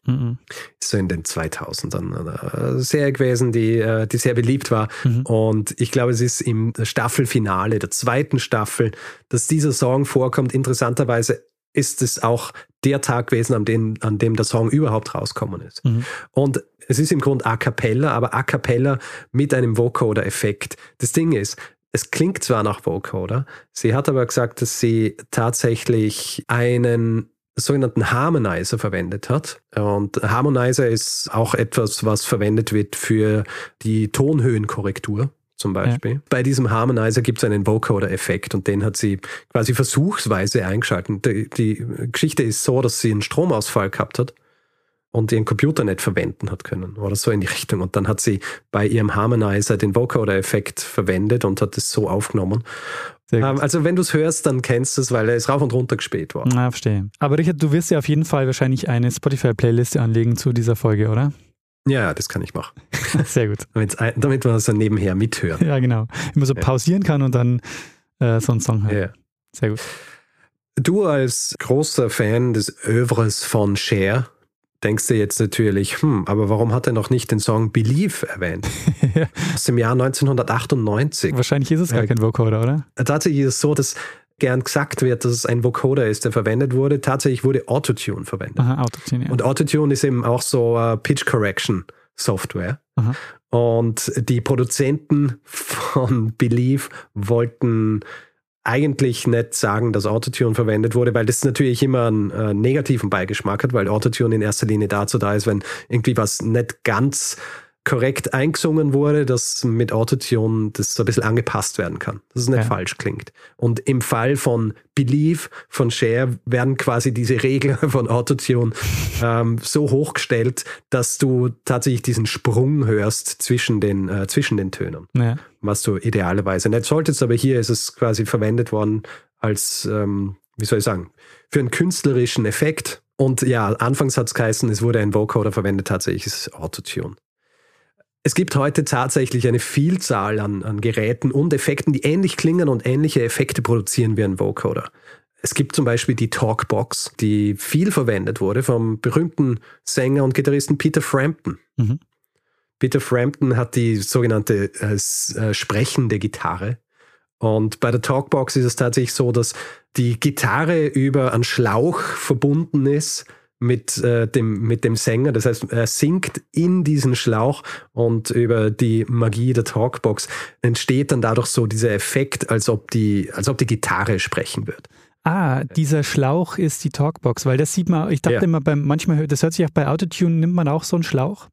Ist so in den 2000ern eine Serie gewesen, die, äh, die sehr beliebt war. Und ich glaube, es ist im Staffelfinale der zweiten Staffel, dass dieser Song vorkommt. Interessanterweise ist es auch der Tag gewesen, an dem, an dem der Song überhaupt rausgekommen ist. Und es ist im Grunde a cappella, aber a cappella mit einem Vocoder-Effekt. Das Ding ist, es klingt zwar nach Vocoder, sie hat aber gesagt, dass sie tatsächlich einen sogenannten Harmonizer verwendet hat. Und Harmonizer ist auch etwas, was verwendet wird für die Tonhöhenkorrektur zum Beispiel. Bei diesem Harmonizer gibt es einen Vocoder-Effekt und den hat sie quasi versuchsweise eingeschaltet. Die, die Geschichte ist so, dass sie einen Stromausfall gehabt hat und ihren Computer nicht verwenden hat können oder so in die Richtung. Und dann hat sie bei ihrem Harmonizer den Vocoder-Effekt verwendet und hat es so aufgenommen. Ähm, also wenn du es hörst, dann kennst du es, weil er ist rauf und runter gespielt worden. Na, verstehe. Aber Richard, du wirst ja auf jeden Fall wahrscheinlich eine Spotify-Playliste anlegen zu dieser Folge, oder? Ja, ja, das kann ich machen. Sehr gut. Damit wir das dann nebenher mithören. Ja, genau. Immer so pausieren kann und dann äh, so einen Song hören. Ja. Sehr gut. Du als großer Fan des Övres von Cher denkst dir jetzt natürlich, hm, aber warum hat er noch nicht den Song Believe erwähnt? Aus dem Jahr 1998. Wahrscheinlich ist es gar kein Vocoder, oder? Tatsächlich ist es so, dass gern gesagt wird, dass es ein Vocoder ist, der verwendet wurde. Tatsächlich wurde Autotune verwendet. Aha, Autotune, ja. Und Autotune ist eben auch so äh, Pitch Correction Software. Aha. Und die Produzenten von Believe wollten eigentlich nicht sagen, dass Autotune verwendet wurde, weil das natürlich immer einen äh, negativen Beigeschmack hat, weil Autotune in erster Linie dazu da ist, wenn irgendwie was nicht ganz korrekt eingesungen wurde, dass mit Autotune das so ein bisschen angepasst werden kann, dass es nicht Ja. falsch klingt. Und im Fall von Believe, von Cher, werden quasi diese Regeln von Autotune ähm, so hochgestellt, dass du tatsächlich diesen Sprung hörst zwischen den, äh, zwischen den Tönen Ja. was du idealerweise nicht solltest, aber hier ist es quasi verwendet worden als, ähm, wie soll ich sagen, für einen künstlerischen Effekt. Und ja, anfangs hat es geheißen, es wurde ein Vocoder verwendet, tatsächlich ist Autotune. Es gibt heute tatsächlich eine Vielzahl an, an Geräten und Effekten, die ähnlich klingen und ähnliche Effekte produzieren wie ein Vocoder. Es gibt zum Beispiel die Talkbox, die viel verwendet wurde vom berühmten Sänger und Gitarristen Peter Frampton. Mhm. Peter Frampton hat die sogenannte äh, äh, sprechende Gitarre. Und bei der Talkbox ist es tatsächlich so, dass die Gitarre über einen Schlauch verbunden ist mit, äh, dem, mit dem Sänger. Das heißt, er singt in diesen Schlauch und über die Magie der Talkbox entsteht dann dadurch so dieser Effekt, als ob die, als ob die Gitarre sprechen wird. Ah, dieser Schlauch ist die Talkbox, weil das sieht man, ich dachte Ja. immer, beim, manchmal, das hört sich auch bei Autotune, nimmt man auch so einen Schlauch?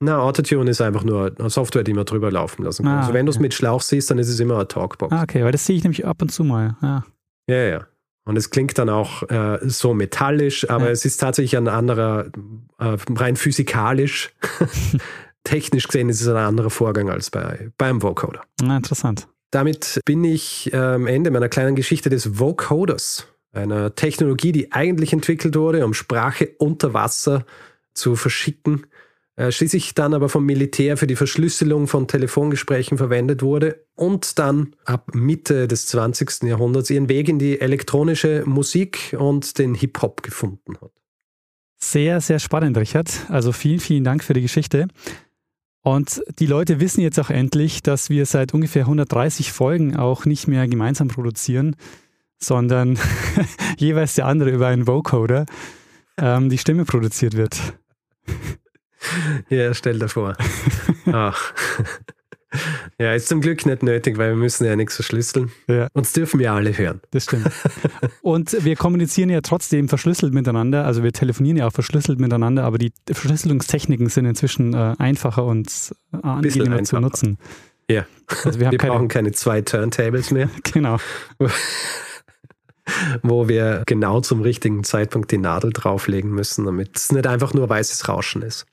Na, Autotune ist einfach nur eine Software, die man drüber laufen lassen kann. Ah, also wenn du es okay. mit Schlauch siehst, dann ist es immer eine Talkbox. Ah, okay, weil das sehe ich nämlich ab und zu mal. Ja. Ja, ja. Und es klingt dann auch äh, so metallisch, aber Ja. es ist tatsächlich ein anderer, äh, rein physikalisch, technisch gesehen ist es ein anderer Vorgang als bei, beim Vocoder. Ah, interessant. Damit bin ich am Ende meiner kleinen Geschichte des Vocoders, einer Technologie, die eigentlich entwickelt wurde, um Sprache unter Wasser zu verschicken, schließlich dann aber vom Militär für die Verschlüsselung von Telefongesprächen verwendet wurde und dann ab Mitte des 20. Jahrhunderts ihren Weg in die elektronische Musik und den Hip-Hop gefunden hat. Sehr, sehr spannend, Richard. Also vielen, vielen Dank für die Geschichte. Und die Leute wissen jetzt auch endlich, dass wir seit ungefähr 130 Folgen auch nicht mehr gemeinsam produzieren, sondern jeweils der andere über einen Vocoder ähm, die Stimme produziert wird. Ja, stell dir vor. Ach. Ja, ist zum Glück nicht nötig, weil wir müssen ja nichts verschlüsseln. Ja. Uns dürfen ja alle hören. Das stimmt. Und wir kommunizieren ja trotzdem verschlüsselt miteinander. Also wir telefonieren ja auch verschlüsselt miteinander, aber die Verschlüsselungstechniken sind inzwischen äh, einfacher und äh, angenehmer zu einfacher. nutzen. Ja. Also wir haben Wir keine, brauchen keine zwei Turntables mehr, genau. wo wir genau zum richtigen Zeitpunkt die Nadel drauflegen müssen, damit es nicht einfach nur weißes Rauschen ist.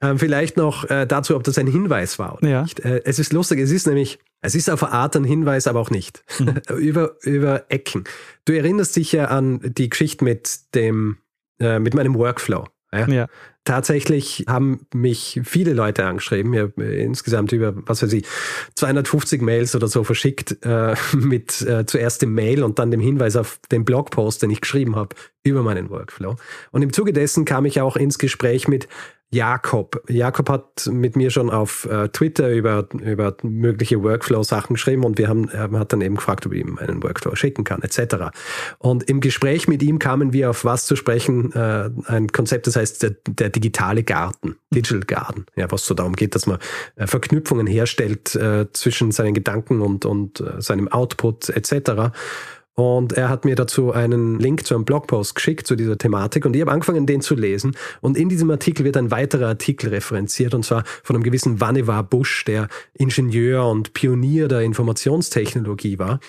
Ähm, vielleicht noch äh, dazu, ob das ein Hinweis war oder Ja. nicht. Äh, es ist lustig, es ist nämlich, es ist auf eine Art ein Hinweis, aber auch nicht. über, über Ecken. Du erinnerst dich ja an die Geschichte mit dem, äh, mit meinem Workflow. Ja? Ja. Tatsächlich haben mich viele Leute angeschrieben. Habe äh, insgesamt über, was weiß ich, 250 Mails oder so verschickt äh, mit äh, zuerst dem Mail und dann dem Hinweis auf den Blogpost, den ich geschrieben habe über meinen Workflow. Und im Zuge dessen kam ich auch ins Gespräch mit Jakob. Jakob hat mit mir schon auf äh, Twitter über, über mögliche Workflow-Sachen geschrieben und wir haben, er hat dann eben gefragt, ob ich ihm einen Workflow schicken kann, etc. Und im Gespräch mit ihm kamen wir auf was zu sprechen, äh, ein Konzept, das heißt der, der digitale Garten, Digital Garden, ja, was so darum geht, dass man äh, Verknüpfungen herstellt äh, zwischen seinen Gedanken und, und äh, seinem Output etc. Und er hat mir dazu einen Link zu einem Blogpost geschickt zu dieser Thematik und ich habe angefangen, den zu lesen. Und in diesem Artikel wird ein weiterer Artikel referenziert und zwar von einem gewissen Vannevar Bush, der Ingenieur und Pionier der Informationstechnologie war.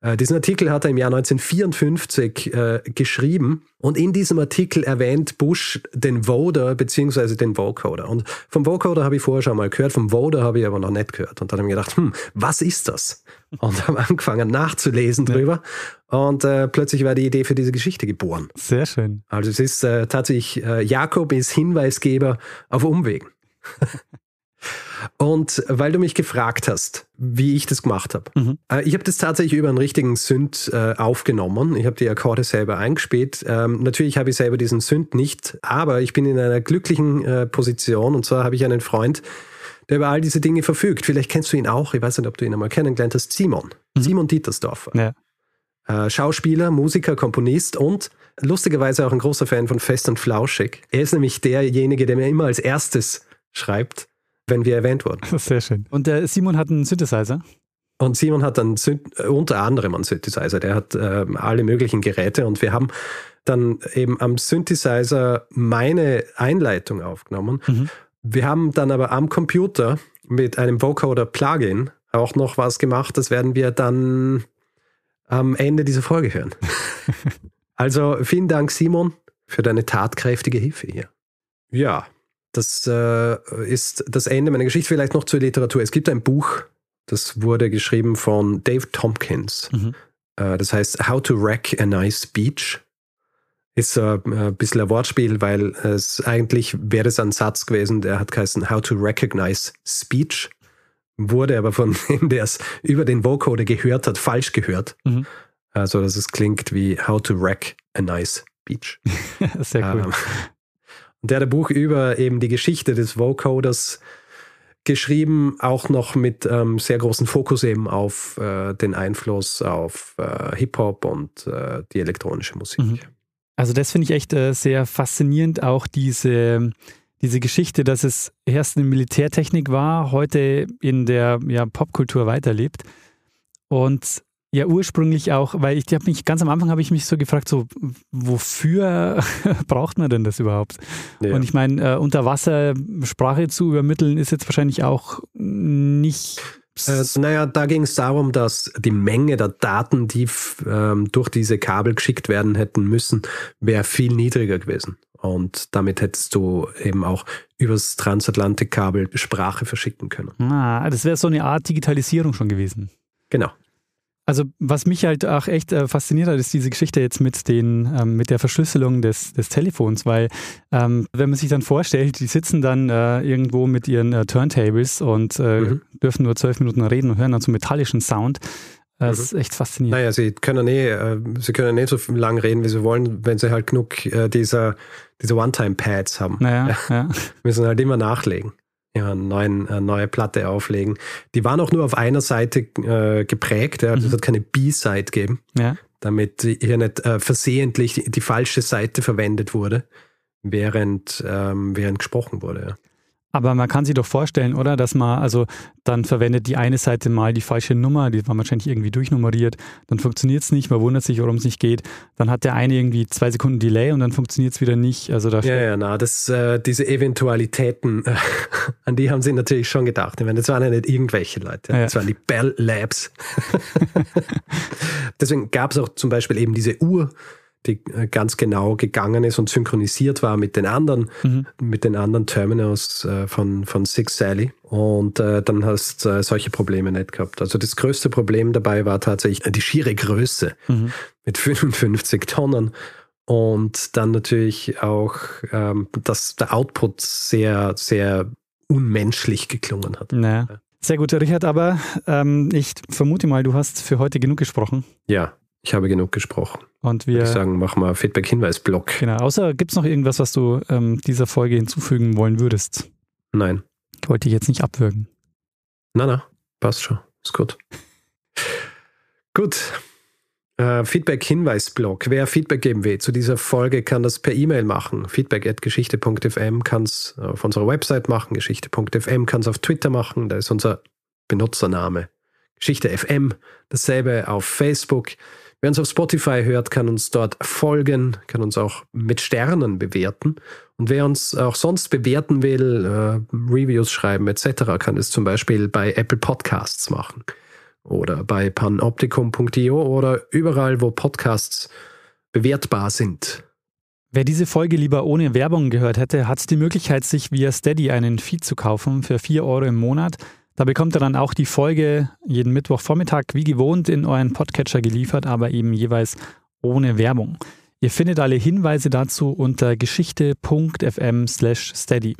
Äh, Diesen Artikel hat er im Jahr 1954 äh, geschrieben und in diesem Artikel erwähnt Bush den Voder beziehungsweise den Vocoder. Und vom Vocoder habe ich vorher schon mal gehört, vom Voder habe ich aber noch nicht gehört. Und dann habe ich gedacht, hm, was ist das? Und habe angefangen nachzulesen drüber und äh, plötzlich war die Idee für diese Geschichte geboren. Sehr schön. Also es ist äh, tatsächlich, äh, Jakob ist Hinweisgeber auf Umwegen. Und weil du mich gefragt hast, wie ich das gemacht habe. Mhm. Äh, ich habe das tatsächlich über einen richtigen Synth äh, aufgenommen. Ich habe die Akkorde selber eingespielt. Ähm, natürlich habe ich selber diesen Synth nicht, aber ich bin in einer glücklichen äh, Position. Und zwar habe ich einen Freund, der über all diese Dinge verfügt. Vielleicht kennst du ihn auch. Ich weiß nicht, ob du ihn einmal kennengelernt hast. Simon. Simon Dietersdorfer. Ja. Äh, Schauspieler, Musiker, Komponist und lustigerweise auch ein großer Fan von Fest und Flauschig. Er ist nämlich derjenige, der mir immer als erstes schreibt, wenn wir erwähnt wurden. Sehr schön. Und der Simon hat einen Synthesizer. Und Simon hat dann äh, unter anderem einen Synthesizer, der hat ähm, alle möglichen Geräte und wir haben dann eben am Synthesizer meine Einleitung aufgenommen. Mhm. Wir haben dann aber am Computer mit einem Vocoder Plugin auch noch was gemacht. Das werden wir dann am Ende dieser Folge hören. also vielen Dank, Simon, für deine tatkräftige Hilfe hier. Ja, das äh, ist das Ende meiner Geschichte. Vielleicht noch zur Literatur. Es gibt ein Buch, das wurde geschrieben von Dave Tompkins. Mhm. Äh, das heißt How to Wreck a Nice Speech. Ist äh, ein bisschen ein Wortspiel, weil es eigentlich wäre es ein Satz gewesen, der hat geheißen How to Recognize Speech. Wurde aber von dem, der es über den Vocoder gehört hat, falsch gehört. Mhm. Also, dass es klingt wie How to Wreck a Nice Speech. Sehr cool. Ähm, Und der hat ein Buch über eben die Geschichte des Vocoders geschrieben, auch noch mit ähm, sehr großen Fokus eben auf äh, den Einfluss auf äh, Hip-Hop und äh, die elektronische Musik. Mhm. Also das finde ich echt äh, sehr faszinierend, auch diese, diese Geschichte, dass es erst eine Militärtechnik war, heute in der ja, Popkultur weiterlebt. Und ja, ursprünglich auch, weil ich habe mich ganz am Anfang habe ich mich so gefragt, so wofür braucht man denn das überhaupt? Ja. Und ich meine, äh, unter Wasser Sprache zu übermitteln ist jetzt wahrscheinlich auch nicht. Äh, naja, da ging es darum, dass die Menge der Daten, die ähm, durch diese Kabel geschickt werden hätten müssen, wäre viel niedriger gewesen. Und damit hättest du eben auch übers Transatlantikkabel Sprache verschicken können. Ah, das wäre so eine Art Digitalisierung schon gewesen. Genau. Also was mich halt auch echt äh, fasziniert hat, ist diese Geschichte jetzt mit den ähm, mit der Verschlüsselung des, des Telefons, weil ähm, wenn man sich dann vorstellt, die sitzen dann äh, irgendwo mit ihren äh, Turntables und äh, Mhm. dürfen nur zwölf Minuten reden und hören dann so metallischen Sound. Das ist echt faszinierend. Naja, sie können eh, äh, sie können nicht so lang reden, wie sie wollen, wenn sie halt genug äh, dieser, diese One-Time-Pads haben. Naja, ja. müssen halt immer nachlegen. Ja, neuen, eine neue Platte auflegen. Die waren auch nur auf einer Seite äh, geprägt. Ja. Es Mhm. wird keine B-Side geben, ja. damit hier nicht äh, versehentlich die, die falsche Seite verwendet wurde, während, ähm, während gesprochen wurde. Ja. Aber man kann sich doch vorstellen, oder? Dass man, also dann verwendet die eine Seite mal die falsche Nummer, die war wahrscheinlich irgendwie durchnummeriert, dann funktioniert es nicht, man wundert sich, warum es nicht geht. Dann hat der eine irgendwie zwei Sekunden Delay und dann funktioniert es wieder nicht. Also da Ja, ja, na, das, äh, diese Eventualitäten, äh, an die haben sie natürlich schon gedacht. Ich meine, das waren ja nicht irgendwelche Leute, Ja. das waren die Bell Labs. Deswegen gab es auch zum Beispiel eben diese Uhr, die äh, ganz genau gegangen ist und synchronisiert war mit den anderen, Mhm. mit den anderen Terminals äh, von, von Six Sally. Und äh, dann hast du äh, solche Probleme nicht gehabt. Also das größte Problem dabei war tatsächlich die schiere Größe Mhm. mit 55 Tonnen. Und dann natürlich auch, ähm, dass der Output sehr, sehr unmenschlich geklungen hat. Naja. Sehr gut, Richard, aber ähm, ich vermute mal, du hast für heute genug gesprochen. Ja, ich habe genug gesprochen. Und Würde wir, ich sagen, mach mal Feedback-Hinweis-Block. genau, außer gibt es noch irgendwas, was du ähm, dieser Folge hinzufügen wollen würdest? Nein. Ich wollte dich jetzt nicht abwürgen. Na, na, passt schon. Ist gut. gut. Äh, Feedback-Hinweis-Blog. Wer Feedback geben will zu dieser Folge, kann das per E-Mail machen. Feedback.geschichte.fm kann es auf unserer Website machen. Geschichte.fm kann es auf Twitter machen. Da ist unser Benutzername. Geschichte FM. Dasselbe auf Facebook. Wer uns auf Spotify hört, kann uns dort folgen, kann uns auch mit Sternen bewerten. Und wer uns auch sonst bewerten will, äh, Reviews schreiben etc., kann es zum Beispiel bei Apple Podcasts machen oder bei panoptikum.io oder überall, wo Podcasts bewertbar sind. Wer diese Folge lieber ohne Werbung gehört hätte, hat die Möglichkeit, sich via Steady einen Feed zu kaufen für 4 Euro im Monat. Da bekommt ihr dann auch die Folge jeden Mittwochvormittag wie gewohnt in euren Podcatcher geliefert, aber eben jeweils ohne Werbung. Ihr findet alle Hinweise dazu unter geschichte.fm slash steady.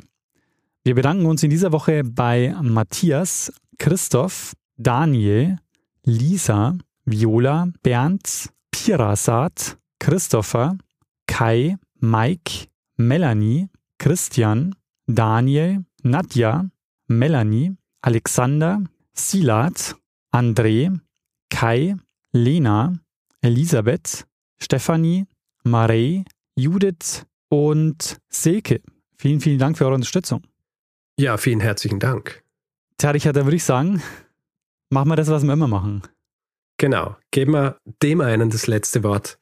Wir bedanken uns in dieser Woche bei Matthias, Christoph, Daniel, Lisa, Viola, Bernd, Pirasat, Christopher, Kai, Mike, Melanie, Christian, Daniel, Nadja, Melanie, Alexander, Silat, André, Kai, Lena, Elisabeth, Stefanie, Marei, Judith und Silke. Vielen, vielen Dank für eure Unterstützung. Ja, vielen herzlichen Dank. Tja, Richard, da würde ich sagen, machen wir das, was wir immer machen. Genau, geben wir dem einen das letzte Wort,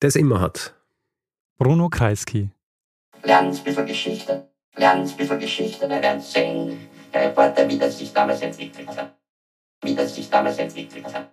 der es immer hat. Bruno Kreisky. Lernen bisschen Geschichte. lernen bisschen Geschichte, wir werden sehen, Reporter, wie das sich damals entwickelt hat. Wie das sich damals entwickelt hat.